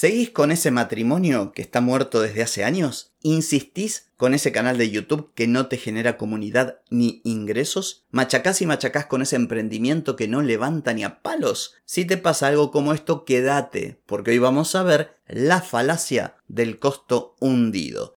¿Seguís con ese matrimonio que está muerto desde hace años? ¿Insistís con ese canal de YouTube que no te genera comunidad ni ingresos? ¿Machacás y machacás con ese emprendimiento que no levanta ni a palos? Si te pasa algo como esto, quédate, porque hoy vamos a ver la falacia del costo hundido.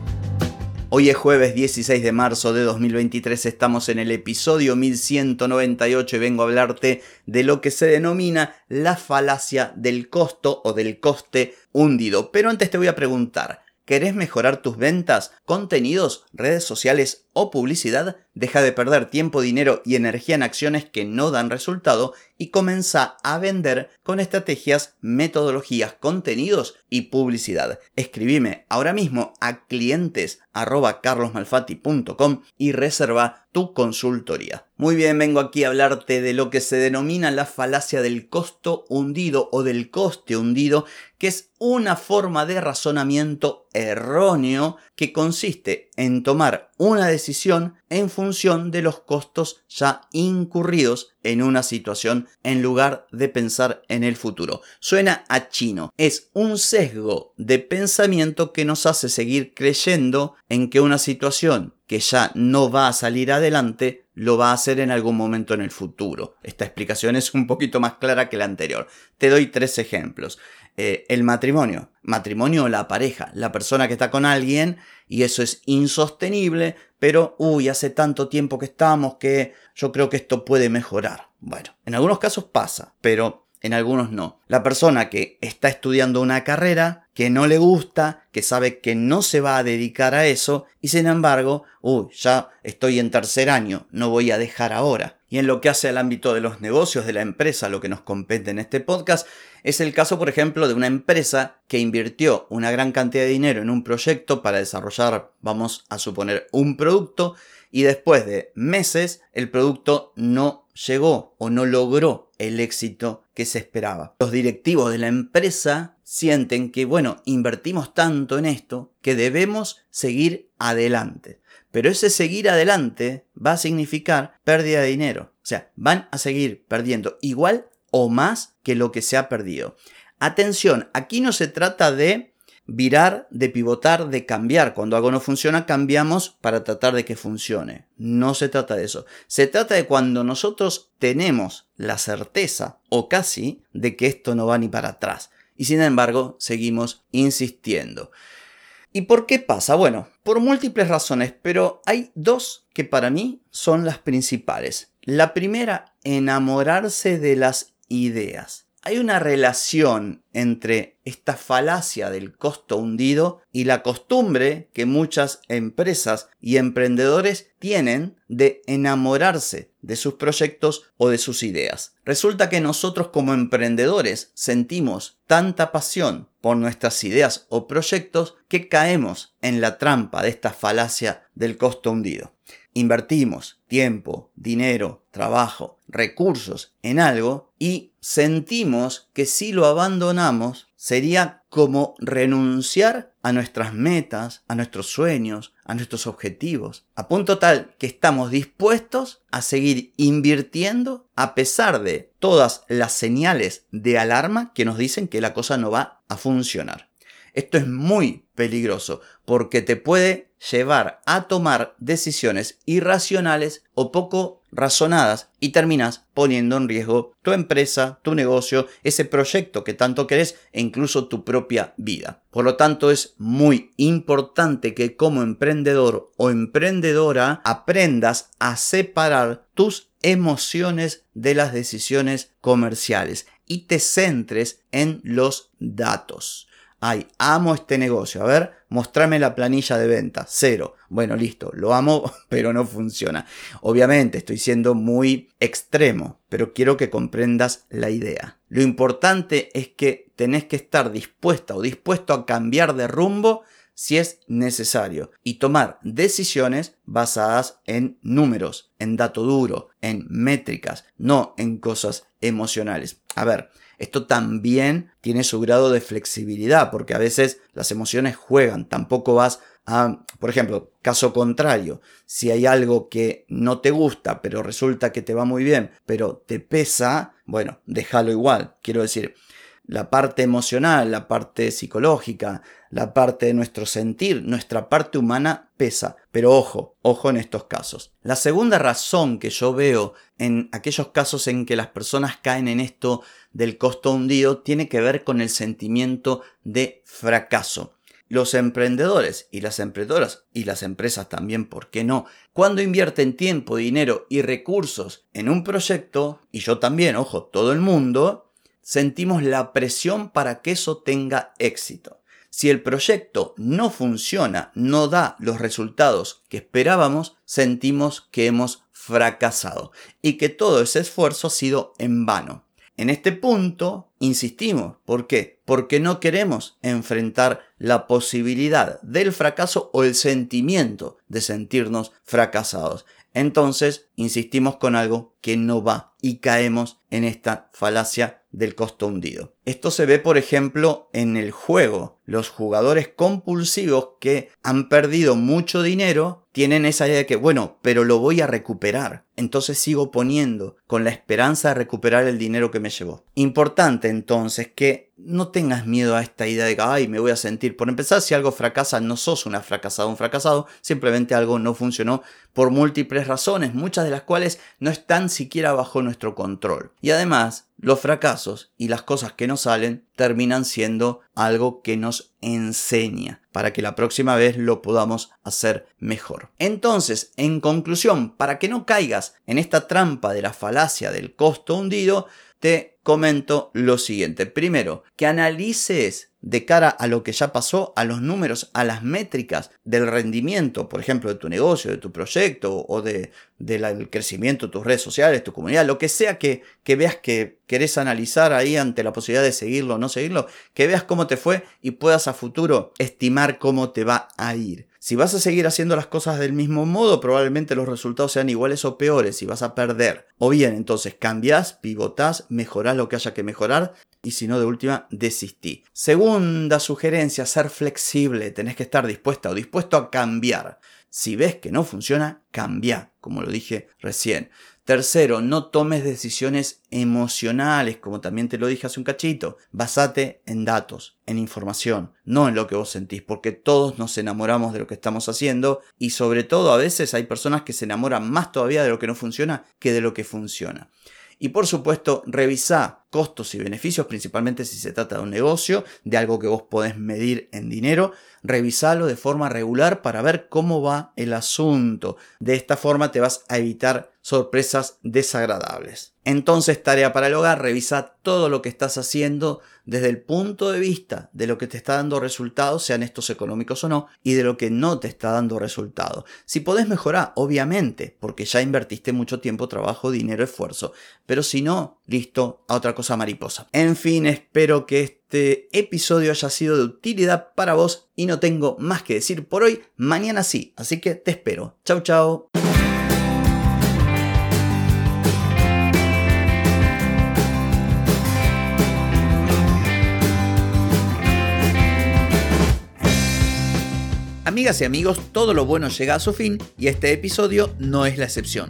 Hoy es jueves 16 de marzo de 2023, estamos en el episodio 1198 y vengo a hablarte de lo que se denomina la falacia del costo o del coste hundido. Pero antes te voy a preguntar, ¿querés mejorar tus ventas, contenidos, redes sociales o publicidad? Deja de perder tiempo, dinero y energía en acciones que no dan resultado y comienza a vender con estrategias, metodologías, contenidos y publicidad. Escribime ahora mismo a clientes y reserva tu consultoría. Muy bien, vengo aquí a hablarte de lo que se denomina la falacia del costo hundido o del coste hundido, que es una forma de razonamiento erróneo que consiste en tomar una decisión en función de los costos ya incurridos en una situación en lugar de pensar en el futuro. Suena a chino. Es un sesgo de pensamiento que nos hace seguir creyendo en que una situación que ya no va a salir adelante lo va a hacer en algún momento en el futuro. Esta explicación es un poquito más clara que la anterior. Te doy tres ejemplos. Eh, el matrimonio. Matrimonio o la pareja. La persona que está con alguien y eso es insostenible, pero, uy, hace tanto tiempo que estamos que yo creo que esto puede mejorar. Bueno, en algunos casos pasa, pero en algunos no. La persona que está estudiando una carrera que no le gusta, que sabe que no se va a dedicar a eso y sin embargo, uy, ya estoy en tercer año, no voy a dejar ahora. Y en lo que hace al ámbito de los negocios de la empresa, lo que nos compete en este podcast, es el caso, por ejemplo, de una empresa que invirtió una gran cantidad de dinero en un proyecto para desarrollar, vamos a suponer, un producto y después de meses el producto no llegó o no logró el éxito que se esperaba. Los directivos de la empresa sienten que, bueno, invertimos tanto en esto que debemos seguir adelante. Pero ese seguir adelante va a significar pérdida de dinero. O sea, van a seguir perdiendo igual o más que lo que se ha perdido. Atención, aquí no se trata de virar, de pivotar, de cambiar. Cuando algo no funciona, cambiamos para tratar de que funcione. No se trata de eso. Se trata de cuando nosotros tenemos la certeza, o casi, de que esto no va ni para atrás. Y sin embargo, seguimos insistiendo. ¿Y por qué pasa? Bueno, por múltiples razones, pero hay dos que para mí son las principales. La primera, enamorarse de las ideas hay una relación entre esta falacia del costo hundido y la costumbre que muchas empresas y emprendedores tienen de enamorarse de sus proyectos o de sus ideas. Resulta que nosotros como emprendedores sentimos tanta pasión por nuestras ideas o proyectos que caemos en la trampa de esta falacia del costo hundido. Invertimos tiempo, dinero, trabajo, recursos en algo y sentimos que si lo abandonamos sería como renunciar a nuestras metas, a nuestros sueños, a nuestros objetivos, a punto tal que estamos dispuestos a seguir invirtiendo a pesar de todas las señales de alarma que nos dicen que la cosa no va a funcionar. Esto es muy peligroso porque te puede llevar a tomar decisiones irracionales o poco razonadas y terminas poniendo en riesgo tu empresa, tu negocio, ese proyecto que tanto querés e incluso tu propia vida. Por lo tanto, es muy importante que como emprendedor o emprendedora aprendas a separar tus emociones de las decisiones comerciales y te centres en los datos. Ay, amo este negocio, a ver, mostrame la planilla de venta, cero. Bueno, listo, lo amo, pero no funciona. Obviamente estoy siendo muy extremo, pero quiero que comprendas la idea. Lo importante es que tenés que estar dispuesta o dispuesto a cambiar de rumbo si es necesario y tomar decisiones basadas en números, en dato duro, en métricas, no en cosas emocionales. A ver, esto también tiene su grado de flexibilidad, porque a veces las emociones juegan, tampoco vas a, por ejemplo, caso contrario, si hay algo que no te gusta, pero resulta que te va muy bien, pero te pesa, bueno, déjalo igual. Quiero decir, la parte emocional, la parte psicológica, la parte de nuestro sentir, nuestra parte humana pesa. Pero ojo, ojo en estos casos. La segunda razón que yo veo en aquellos casos en que las personas caen en esto del costo hundido tiene que ver con el sentimiento de fracaso. Los emprendedores y las emprendedoras y las empresas también, ¿por qué no? Cuando invierten tiempo, dinero y recursos en un proyecto, y yo también, ojo, todo el mundo, sentimos la presión para que eso tenga éxito. Si el proyecto no funciona, no da los resultados que esperábamos, sentimos que hemos fracasado y que todo ese esfuerzo ha sido en vano. En este punto, insistimos. ¿Por qué? Porque no queremos enfrentar la posibilidad del fracaso o el sentimiento de sentirnos fracasados. Entonces, insistimos con algo que no va y caemos en esta falacia del costo hundido. Esto se ve, por ejemplo, en el juego. Los jugadores compulsivos que han perdido mucho dinero tienen esa idea de que, bueno, pero lo voy a recuperar. Entonces sigo poniendo con la esperanza de recuperar el dinero que me llevó. Importante entonces que no tengas miedo a esta idea de que, ay, me voy a sentir. Por empezar, si algo fracasa, no sos una fracasada, un fracasado, simplemente algo no funcionó por múltiples razones, muchas de las cuales no están siquiera bajo nuestro control. Y además, los fracasos y las cosas que no salen terminan siendo algo que nos enseña para que la próxima vez lo podamos hacer mejor. Entonces, en conclusión, para que no caigas en esta trampa de la falacia del costo hundido, te comento lo siguiente. Primero, que analices de cara a lo que ya pasó, a los números, a las métricas del rendimiento, por ejemplo, de tu negocio, de tu proyecto o de, del crecimiento de tus redes sociales, tu comunidad, lo que sea que, que veas que querés analizar ahí ante la posibilidad de seguirlo o no seguirlo, que veas cómo te fue y puedas a futuro estimar cómo te va a ir. Si vas a seguir haciendo las cosas del mismo modo, probablemente los resultados sean iguales o peores y vas a perder. O bien, entonces cambias, pivotás, mejorás lo que haya que mejorar y si no, de última, desistí. Segunda sugerencia, ser flexible. Tenés que estar dispuesta o dispuesto a cambiar. Si ves que no funciona, cambia, como lo dije recién. Tercero, no tomes decisiones emocionales, como también te lo dije hace un cachito. Basate en datos, en información, no en lo que vos sentís, porque todos nos enamoramos de lo que estamos haciendo y sobre todo a veces hay personas que se enamoran más todavía de lo que no funciona que de lo que funciona. Y por supuesto, revisa costos y beneficios, principalmente si se trata de un negocio, de algo que vos podés medir en dinero. Revisalo de forma regular para ver cómo va el asunto. De esta forma te vas a evitar sorpresas desagradables. Entonces, tarea para el hogar, revisa todo lo que estás haciendo desde el punto de vista de lo que te está dando resultados, sean estos económicos o no, y de lo que no te está dando resultados. Si podés mejorar, obviamente, porque ya invertiste mucho tiempo, trabajo, dinero, esfuerzo. Pero si no, listo, a otra cosa mariposa. En fin, espero que este episodio haya sido de utilidad para vos y no tengo más que decir por hoy. Mañana sí, así que te espero. Chau, chau. Amigas y amigos, todo lo bueno llega a su fin y este episodio no es la excepción.